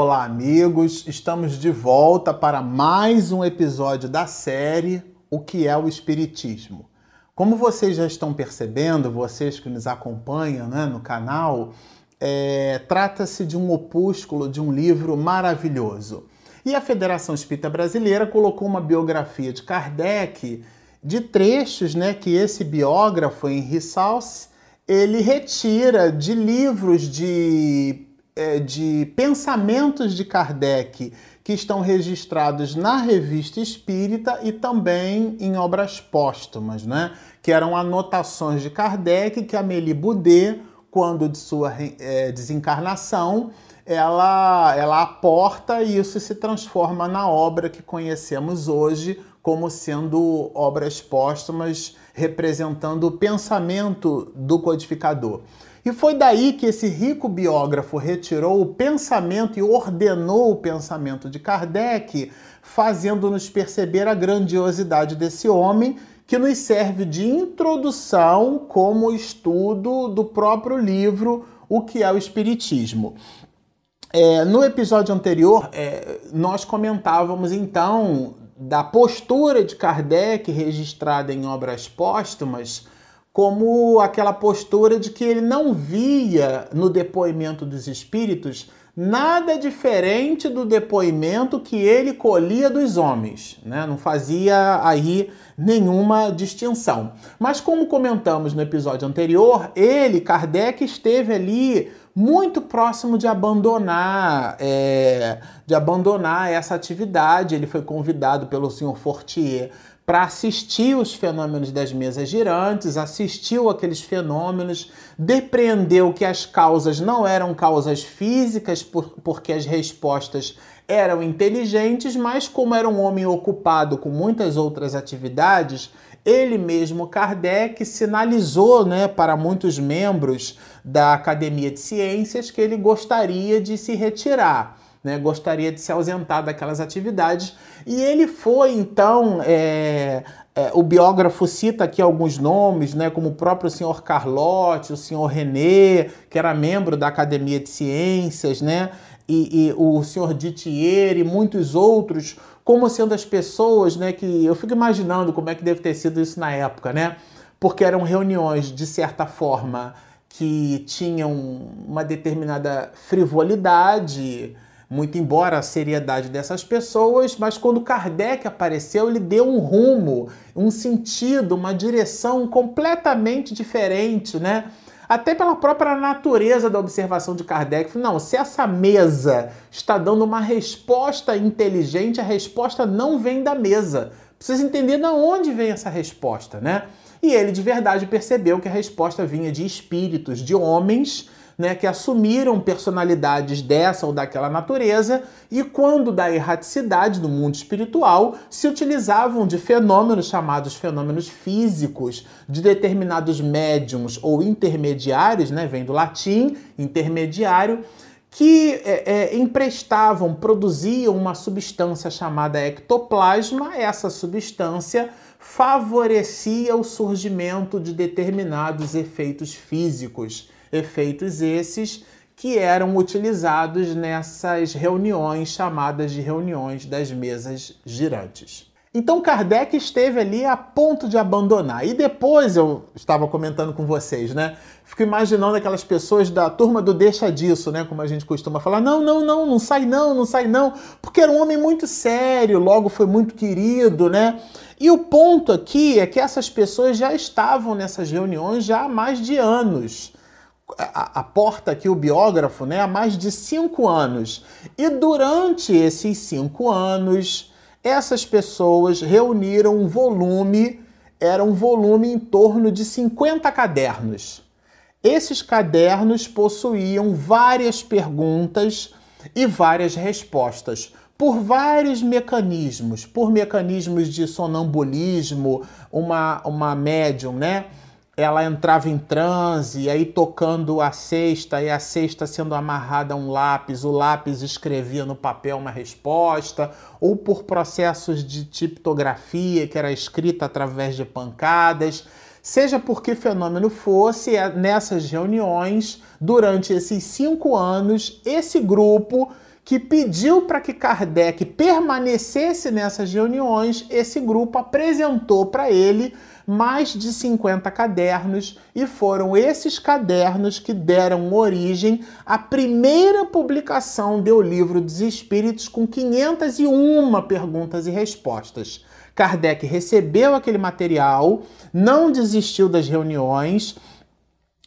Olá, amigos! Estamos de volta para mais um episódio da série O que é o Espiritismo. Como vocês já estão percebendo, vocês que nos acompanham né, no canal, é, trata-se de um opúsculo de um livro maravilhoso. E a Federação Espírita Brasileira colocou uma biografia de Kardec de trechos né, que esse biógrafo, Henri Salce, ele retira de livros de, é, de pensamentos de Kardec que estão registrados na Revista Espírita e também em obras póstumas, né? que eram anotações de Kardec que Amélie Boudet, quando de sua é, desencarnação, ela, ela aporta e isso se transforma na obra que conhecemos hoje como sendo obras póstumas representando o pensamento do codificador. E foi daí que esse rico biógrafo retirou o pensamento e ordenou o pensamento de Kardec, fazendo-nos perceber a grandiosidade desse homem, que nos serve de introdução como estudo do próprio livro O que é o Espiritismo. É, no episódio anterior, é, nós comentávamos então da postura de Kardec registrada em obras póstumas como aquela postura de que ele não via no depoimento dos espíritos nada diferente do depoimento que ele colhia dos homens, né? não fazia aí nenhuma distinção. Mas como comentamos no episódio anterior, ele, Kardec, esteve ali muito próximo de abandonar, é, de abandonar essa atividade. Ele foi convidado pelo senhor Fortier para assistir os fenômenos das mesas girantes, assistiu aqueles fenômenos, depreendeu que as causas não eram causas físicas, por, porque as respostas eram inteligentes, mas como era um homem ocupado com muitas outras atividades, ele mesmo, Kardec, sinalizou né, para muitos membros da Academia de Ciências que ele gostaria de se retirar. Né, gostaria de se ausentar daquelas atividades. E ele foi, então, é, é, o biógrafo cita aqui alguns nomes, né, como o próprio senhor Carlotti, o senhor René, que era membro da Academia de Ciências, né, e, e o senhor Dittier e muitos outros como sendo as pessoas, né, que eu fico imaginando como é que deve ter sido isso na época, né? Porque eram reuniões de certa forma que tinham uma determinada frivolidade, muito embora a seriedade dessas pessoas, mas quando Kardec apareceu, ele deu um rumo, um sentido, uma direção completamente diferente, né? até pela própria natureza da observação de Kardec. Não, se essa mesa está dando uma resposta inteligente, a resposta não vem da mesa. Precisa entender de onde vem essa resposta, né? E ele de verdade percebeu que a resposta vinha de espíritos, de homens né, que assumiram personalidades dessa ou daquela natureza e, quando da erraticidade do mundo espiritual, se utilizavam de fenômenos chamados fenômenos físicos, de determinados médiums ou intermediários, né, vem do latim, intermediário, que é, é, emprestavam, produziam uma substância chamada ectoplasma, essa substância favorecia o surgimento de determinados efeitos físicos efeitos esses que eram utilizados nessas reuniões chamadas de reuniões das mesas girantes. Então Kardec esteve ali a ponto de abandonar. E depois eu estava comentando com vocês, né? Fico imaginando aquelas pessoas da turma do deixa disso, né? Como a gente costuma falar: não, não, não, não sai não, não sai não. Porque era um homem muito sério, logo foi muito querido, né? E o ponto aqui é que essas pessoas já estavam nessas reuniões já há mais de anos aporta aqui o biógrafo né, há mais de cinco anos. E durante esses cinco anos, essas pessoas reuniram um volume, era um volume em torno de 50 cadernos. Esses cadernos possuíam várias perguntas e várias respostas por vários mecanismos, por mecanismos de sonambulismo, uma, uma médium, né? Ela entrava em transe, aí tocando a cesta e a cesta sendo amarrada a um lápis, o lápis escrevia no papel uma resposta, ou por processos de tipografia que era escrita através de pancadas. Seja por que fenômeno fosse, é, nessas reuniões, durante esses cinco anos, esse grupo que pediu para que Kardec permanecesse nessas reuniões, esse grupo apresentou para ele mais de 50 cadernos e foram esses cadernos que deram origem à primeira publicação do Livro dos Espíritos com 501 perguntas e respostas. Kardec recebeu aquele material, não desistiu das reuniões,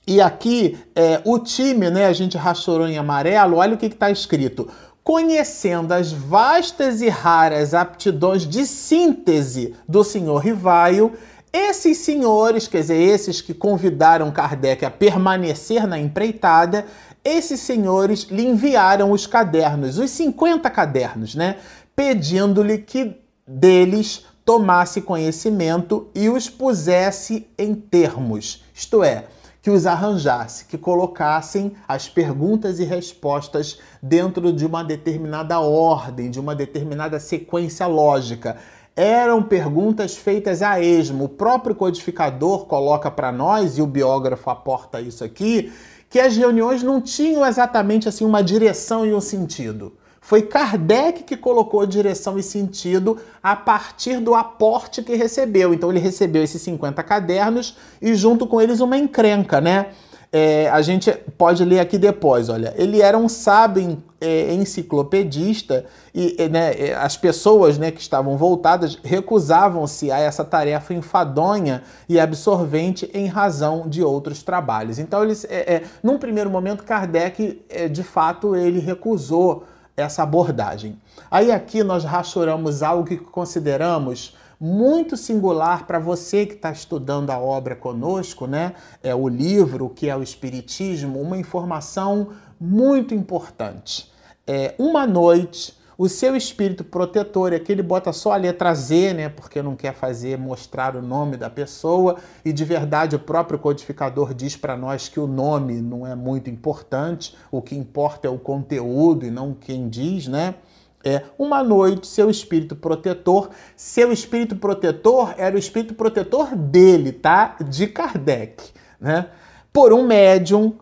e aqui é, o time, né, a gente rachorou em amarelo, olha o que está escrito conhecendo as vastas e raras aptidões de síntese do senhor Rivaio, esses senhores, quer dizer, esses que convidaram Kardec a permanecer na empreitada, esses senhores lhe enviaram os cadernos, os 50 cadernos, né? Pedindo-lhe que deles tomasse conhecimento e os pusesse em termos, isto é, que os arranjasse, que colocassem as perguntas e respostas dentro de uma determinada ordem, de uma determinada sequência lógica. Eram perguntas feitas a esmo. O próprio codificador coloca para nós, e o biógrafo aporta isso aqui, que as reuniões não tinham exatamente assim uma direção e um sentido. Foi Kardec que colocou direção e sentido a partir do aporte que recebeu. Então ele recebeu esses 50 cadernos e junto com eles uma encrenca, né? É, a gente pode ler aqui depois, olha. Ele era um sábio é, enciclopedista e né, é, as pessoas né, que estavam voltadas recusavam-se a essa tarefa enfadonha e absorvente em razão de outros trabalhos. Então, eles, é, é, num primeiro momento, Kardec, é, de fato, ele recusou essa abordagem. Aí aqui nós rachoramos algo que consideramos muito singular para você que está estudando a obra conosco, né? É o livro que é o Espiritismo, uma informação muito importante. É uma noite o seu espírito protetor, aqui ele bota só a letra Z, né? Porque não quer fazer mostrar o nome da pessoa, e de verdade o próprio codificador diz para nós que o nome não é muito importante, o que importa é o conteúdo e não quem diz, né? É uma noite, seu espírito protetor, seu espírito protetor era o espírito protetor dele, tá? De Kardec, né? Por um médium,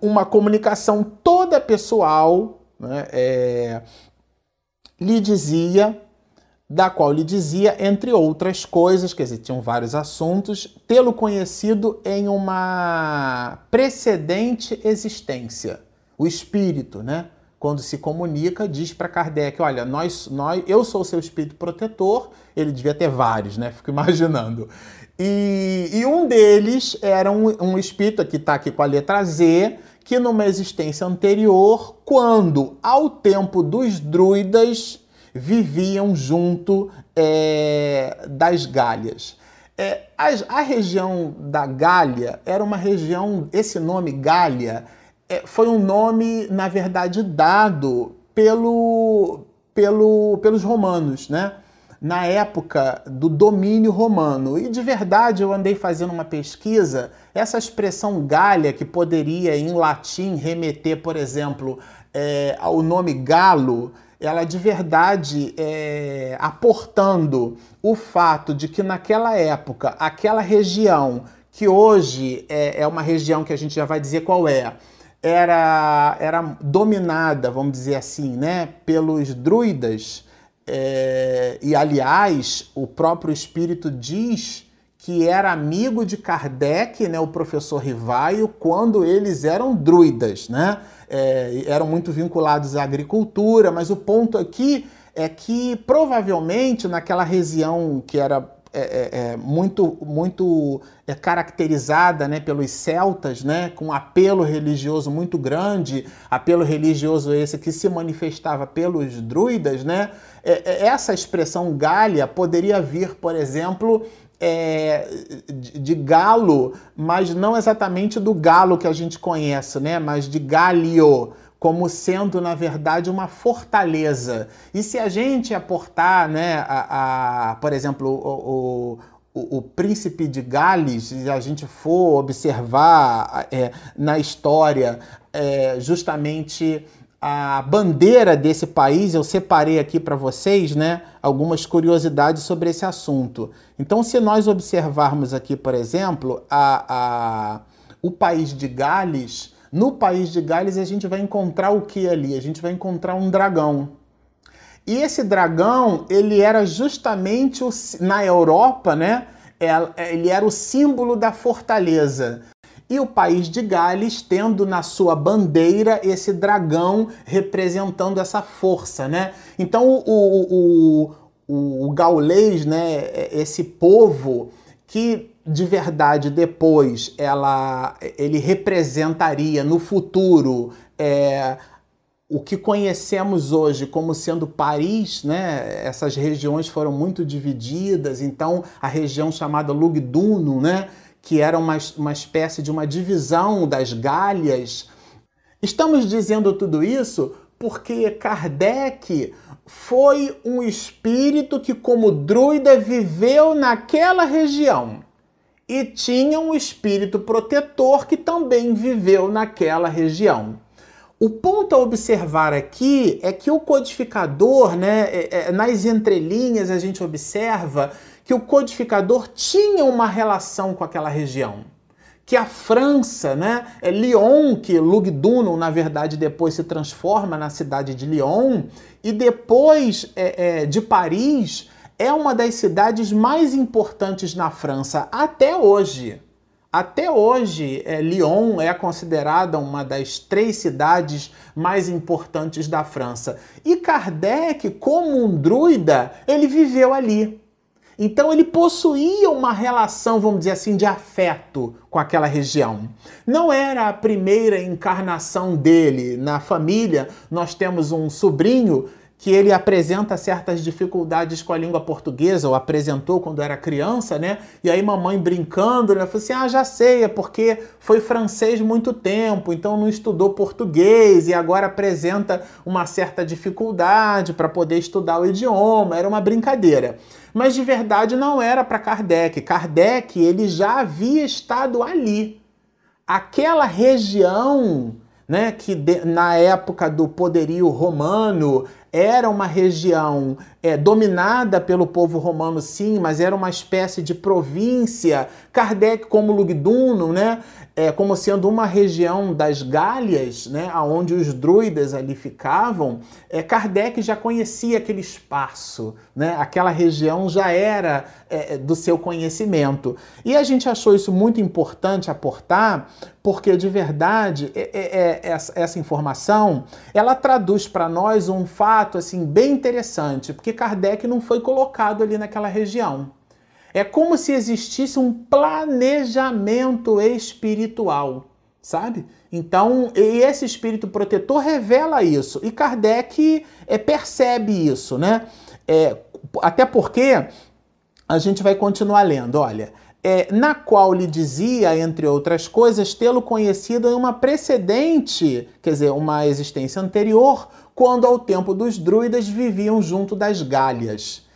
uma comunicação toda pessoal, né? É, lhe dizia, da qual lhe dizia, entre outras coisas, quer dizer, tinham vários assuntos, tê-lo conhecido em uma precedente existência. O espírito, né? Quando se comunica, diz para Kardec: Olha, nós, nós, eu sou seu espírito protetor. Ele devia ter vários, né? Fico imaginando. E, e um deles era um, um espírito, que está aqui com a letra Z, que numa existência anterior, quando ao tempo dos druidas viviam junto é, das Gálias. É, a, a, região da Gália era uma região, esse nome Gália é, foi um nome, na verdade, dado pelo, pelo, pelos romanos, né? Na época do domínio romano. E de verdade eu andei fazendo uma pesquisa, essa expressão galha, que poderia em latim remeter, por exemplo, é, ao nome galo, ela de verdade é, aportando o fato de que naquela época, aquela região, que hoje é, é uma região que a gente já vai dizer qual é, era, era dominada, vamos dizer assim, né, pelos druidas é, e aliás, o próprio espírito diz que era amigo de Kardec, né, o professor Rivaio, quando eles eram druidas, né? É, eram muito vinculados à agricultura, mas o ponto aqui é que provavelmente naquela região que era é, é, é, muito, muito é, caracterizada né, pelos celtas, né, com apelo religioso muito grande, apelo religioso esse que se manifestava pelos druidas, né, é, é, essa expressão galha poderia vir, por exemplo, é, de, de, galo, mas não exatamente do galo que a gente conhece, né, mas de galio, como sendo, na verdade, uma fortaleza. E se a gente aportar, né, a, a por exemplo, o, o, o, príncipe de Gales, se a gente for observar é, na história é, justamente a bandeira desse país, eu separei aqui para vocês, né, algumas curiosidades sobre esse assunto. Então, se nós observarmos aqui, por exemplo, a, a, o país de Gales, no país de Gales a gente vai encontrar o que ali? A gente vai encontrar um dragão. E esse dragão, ele era justamente o, na Europa, né? É, ele era o símbolo da fortaleza. E o país de Gales tendo na sua bandeira esse dragão representando essa força, né? Então o, o, o, o gaulês, né? Esse povo que de verdade depois ela, ele representaria no futuro é, o que conhecemos hoje como sendo Paris, né? Essas regiões foram muito divididas, então a região chamada Lugdunum, né? Que era uma, uma espécie de uma divisão das Gálias. Estamos dizendo tudo isso porque Kardec foi um espírito que, como druida, viveu naquela região e tinha um espírito protetor que também viveu naquela região. O ponto a observar aqui é que o codificador, né, é, é, nas entrelinhas a gente observa que o codificador tinha uma relação com aquela região. Que a França, né, é Lyon, que Lugdunum, na verdade, depois se transforma na cidade de Lyon, e depois é, de Paris, é uma das cidades mais importantes na França até hoje. Até hoje, é, Lyon é considerada uma das três cidades mais importantes da França. E Kardec, como um druida, ele viveu ali. Então ele possuía uma relação, vamos dizer assim, de afeto com aquela região. Não era a primeira encarnação dele na família. Nós temos um sobrinho que ele apresenta certas dificuldades com a língua portuguesa, ou apresentou quando era criança, né? E aí mamãe brincando, né? Falou assim: ah, já sei, é porque foi francês muito tempo, então não estudou português e agora apresenta uma certa dificuldade para poder estudar o idioma. Era uma brincadeira. Mas de verdade não era para Kardec. Kardec, ele já havia estado ali. Aquela região né, que de, na época do poderio romano era uma região é, dominada pelo povo romano, sim, mas era uma espécie de província. Kardec, como Lugdunum, né, é, como sendo uma região das Gálias, né, onde os druidas ali ficavam, é, Kardec já conhecia aquele espaço, né, aquela região já era é, do seu conhecimento. E a gente achou isso muito importante aportar, porque de verdade é, é, é, essa, essa informação ela traduz para nós um fato assim bem interessante, porque Kardec não foi colocado ali naquela região. É como se existisse um planejamento espiritual, sabe? Então, esse espírito protetor revela isso. E Kardec é, percebe isso, né? É, até porque a gente vai continuar lendo, olha. É, na qual lhe dizia, entre outras coisas, tê-lo conhecido em uma precedente, quer dizer, uma existência anterior, quando ao tempo dos druidas viviam junto das Gálias.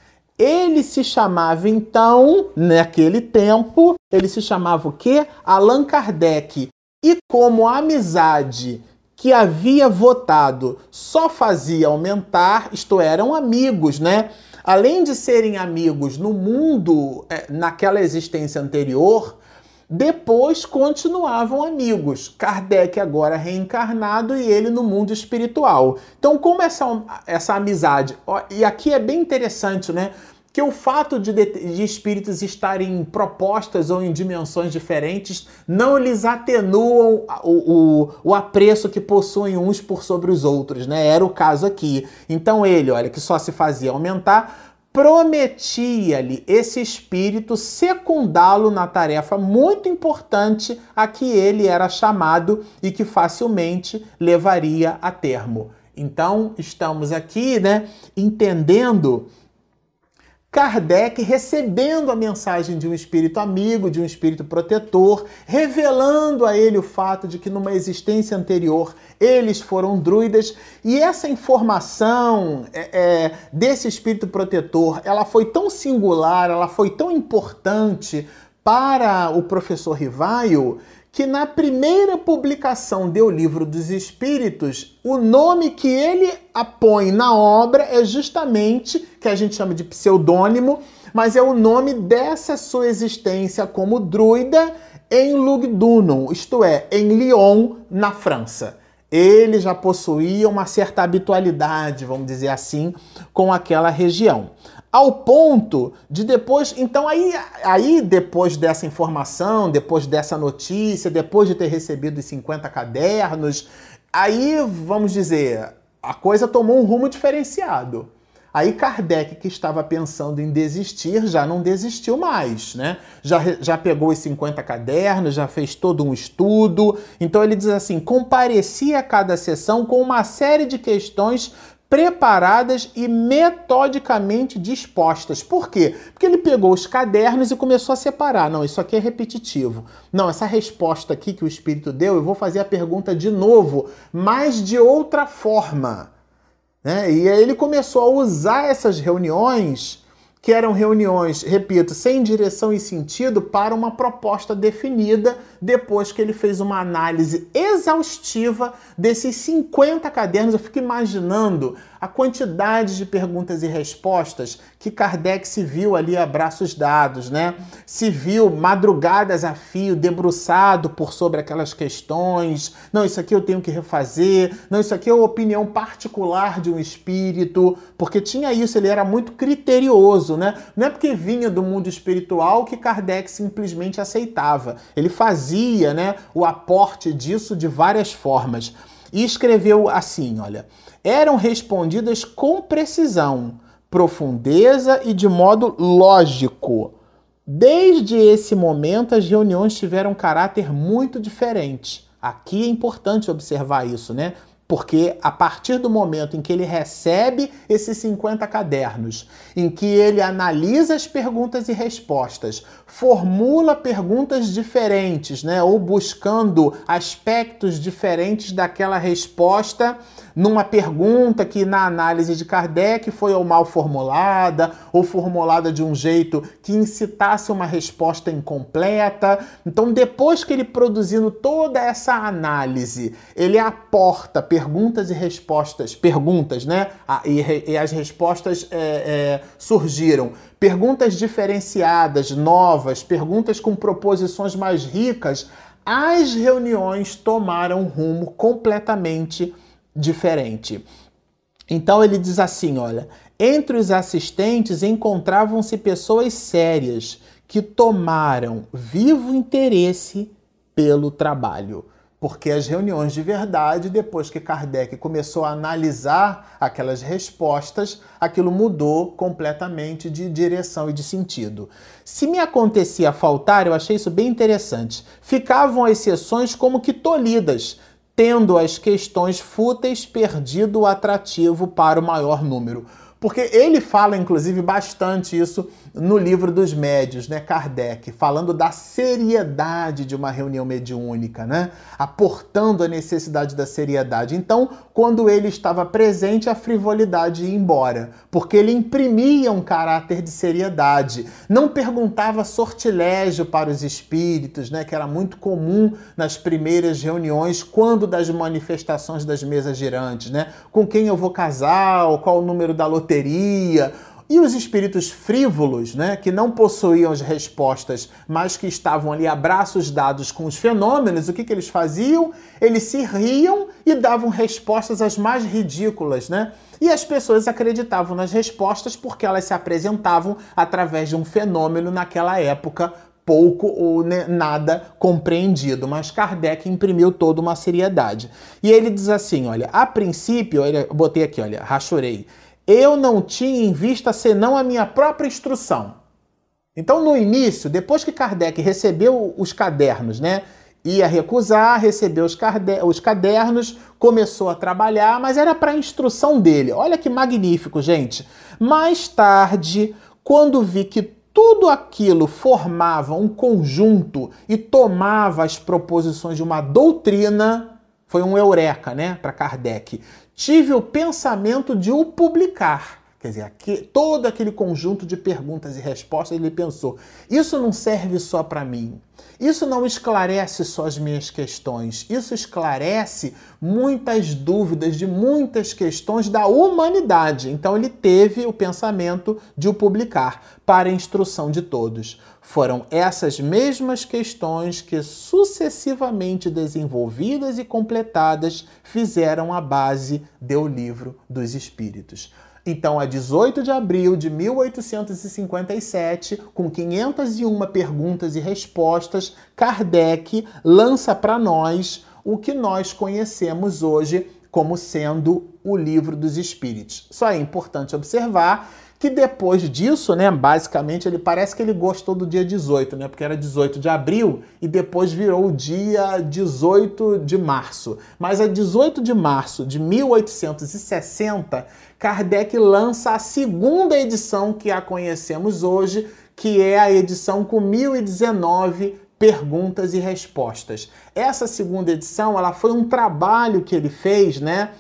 Ele se chamava então, naquele tempo, ele se chamava o quê? Allan Kardec. E como a amizade que havia votado só fazia aumentar, isto eram amigos, né? Além de serem amigos no mundo, é, naquela existência anterior, depois continuavam amigos. Kardec agora reencarnado e ele no mundo espiritual. Então, como essa, essa amizade. E aqui é bem interessante, né? Que o fato de, de, espíritos estarem propostas ou em dimensões diferentes não lhes atenuam o, o, o, apreço que possuem uns por sobre os outros, né? Era o caso aqui. Então ele, olha, que só se fazia aumentar, prometia-lhe esse espírito secundá-lo na tarefa muito importante a que ele era chamado e que facilmente levaria a termo. Então, estamos aqui, né, entendendo Kardec recebendo a mensagem de um espírito amigo, de um espírito protetor, revelando a ele o fato de que numa existência anterior eles foram druidas. E essa informação é, é, desse espírito protetor, ela foi tão singular, ela foi tão importante para o professor Rivaio que na primeira publicação do Livro dos Espíritos, o nome que ele apõe na obra é justamente, que a gente chama de pseudônimo, mas é o nome dessa sua existência como druida em Lugdunum, isto é, em Lyon, na França. Ele já possuía uma certa habitualidade, vamos dizer assim, com aquela região. Ao ponto de depois, então aí, aí depois dessa informação, depois dessa notícia, depois de ter recebido os 50 cadernos, aí vamos dizer, a coisa tomou um rumo diferenciado. Aí Kardec, que estava pensando em desistir, já não desistiu mais, né? Já, já pegou os 50 cadernos, já fez todo um estudo. Então ele diz assim: comparecia a cada sessão com uma série de questões preparadas e metodicamente dispostas. Por quê? Porque ele pegou os cadernos e começou a separar. Não, isso aqui é repetitivo. Não, essa resposta aqui que o Espírito deu, eu vou fazer a pergunta de novo, mas de outra forma. Né? E aí ele começou a usar essas reuniões, que eram reuniões, repito, sem direção e sentido, para uma proposta definida, depois que ele fez uma análise exaustiva desses 50 cadernos. Eu fico imaginando a quantidade de perguntas e respostas que Kardec se viu ali a braços dados, né? Se viu madrugadas a fio, debruçado por sobre aquelas questões. Não, isso aqui eu tenho que refazer. Não, isso aqui é uma opinião particular de um espírito, porque tinha isso, ele era muito criterioso, né? Não é porque vinha do mundo espiritual que Kardec simplesmente aceitava. Ele fazia, né, o aporte disso de várias formas. E escreveu assim, olha: eram respondidas com precisão, profundeza e de modo lógico. Desde esse momento, as reuniões tiveram caráter muito diferente. Aqui é importante observar isso, né? Porque a partir do momento em que ele recebe esses 50 cadernos, em que ele analisa as perguntas e respostas, formula perguntas diferentes, né, ou buscando aspectos diferentes daquela resposta, numa pergunta que na análise de Kardec foi ou mal formulada, ou formulada de um jeito que incitasse uma resposta incompleta. Então, depois que ele produzindo toda essa análise, ele aporta perguntas e respostas, perguntas, né? E, e as respostas é, é, surgiram. Perguntas diferenciadas, novas, perguntas com proposições mais ricas. As reuniões tomaram um rumo completamente diferente. Então ele diz assim: olha, entre os assistentes encontravam-se pessoas sérias que tomaram vivo interesse pelo trabalho. Porque as reuniões de verdade, depois que Kardec começou a analisar aquelas respostas, aquilo mudou completamente de direção e de sentido. Se me acontecia faltar, eu achei isso bem interessante. Ficavam as sessões como que tolhidas, tendo as questões fúteis perdido o atrativo para o maior número. Porque ele fala, inclusive, bastante isso no livro dos médios, né, Kardec, falando da seriedade de uma reunião mediúnica, né, aportando a necessidade da seriedade. Então, quando ele estava presente, a frivolidade ia embora, porque ele imprimia um caráter de seriedade. Não perguntava sortilégio para os espíritos, né, que era muito comum nas primeiras reuniões, quando das manifestações das mesas girantes, né, com quem eu vou casar, qual o número da loteria e os espíritos frívolos, né, que não possuíam as respostas, mas que estavam ali a braços dados com os fenômenos, o que, que eles faziam? Eles se riam e davam respostas as mais ridículas, né? E as pessoas acreditavam nas respostas porque elas se apresentavam através de um fenômeno naquela época pouco ou nada compreendido, mas Kardec imprimiu toda uma seriedade. E ele diz assim, olha, a princípio, eu botei aqui, olha, rachorei eu não tinha em vista senão a minha própria instrução. Então, no início, depois que Kardec recebeu os cadernos, né? Ia recusar, recebeu os, os cadernos, começou a trabalhar, mas era para a instrução dele. Olha que magnífico, gente. Mais tarde, quando vi que tudo aquilo formava um conjunto e tomava as proposições de uma doutrina, foi um eureka, né, para Kardec tive o pensamento de o publicar. Quer dizer, aqui, todo aquele conjunto de perguntas e respostas, ele pensou: isso não serve só para mim. Isso não esclarece só as minhas questões, isso esclarece muitas dúvidas de muitas questões da humanidade. Então ele teve o pensamento de o publicar para a instrução de todos. Foram essas mesmas questões que, sucessivamente desenvolvidas e completadas, fizeram a base do Livro dos Espíritos. Então, a 18 de abril de 1857, com 501 perguntas e respostas, Kardec lança para nós o que nós conhecemos hoje como sendo o Livro dos Espíritos. Só é importante observar que depois disso, né, basicamente, ele parece que ele gostou do dia 18, né, porque era 18 de abril e depois virou o dia 18 de março. Mas a 18 de março de 1860, Kardec lança a segunda edição que a conhecemos hoje, que é a edição com 1019 perguntas e respostas. Essa segunda edição, ela foi um trabalho que ele fez, né,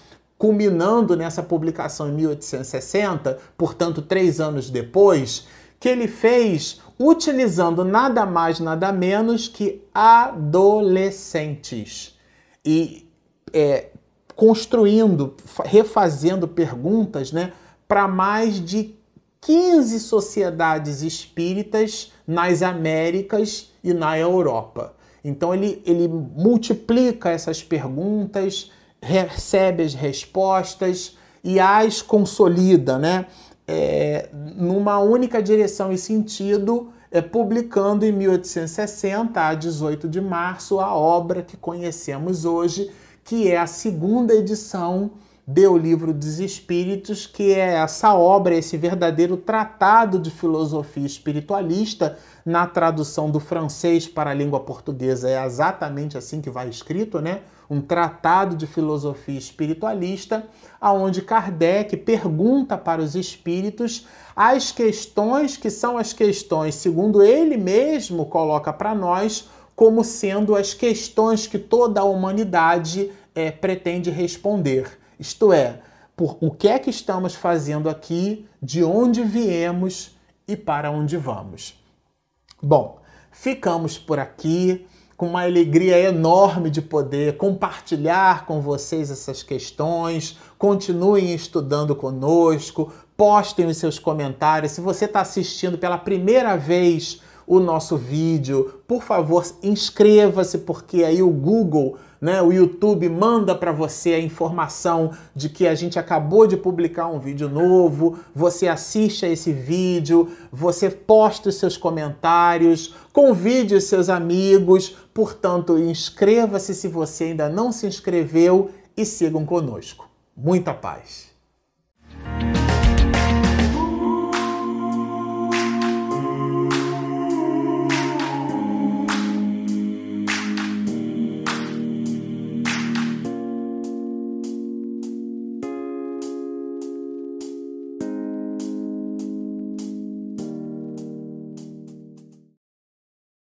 culminando nessa publicação em 1860, portanto, três anos depois, que ele fez utilizando nada mais, nada menos que adolescentes. E é, construindo, refazendo perguntas né, para mais de 15 sociedades espíritas nas Américas e na Europa. Então ele, ele multiplica essas perguntas, recebe as respostas e as consolida, né? É, numa única direção e sentido, é, publicando em 1860, a 18 de março, a obra que conhecemos hoje, que é a segunda edição do Livro dos Espíritos, que é essa obra, esse verdadeiro tratado de filosofia espiritualista, na tradução do francês para a língua portuguesa é exatamente assim que vai escrito, né? Um tratado de filosofia espiritualista, aonde Kardec pergunta para os espíritos as questões que são as questões, segundo ele mesmo coloca para nós, como sendo as questões que toda a humanidade é, pretende responder. Isto é, por o que é que estamos fazendo aqui, de onde viemos e para onde vamos. Bom, ficamos por aqui com uma alegria enorme de poder compartilhar com vocês essas questões. Continuem estudando conosco, postem os seus comentários. Se você está assistindo pela primeira vez o nosso vídeo, por favor, inscreva-se, porque aí o Google né? O YouTube manda para você a informação de que a gente acabou de publicar um vídeo novo, você assiste a esse vídeo, você posta os seus comentários, convide os seus amigos, portanto, inscreva-se se você ainda não se inscreveu e sigam conosco. Muita paz!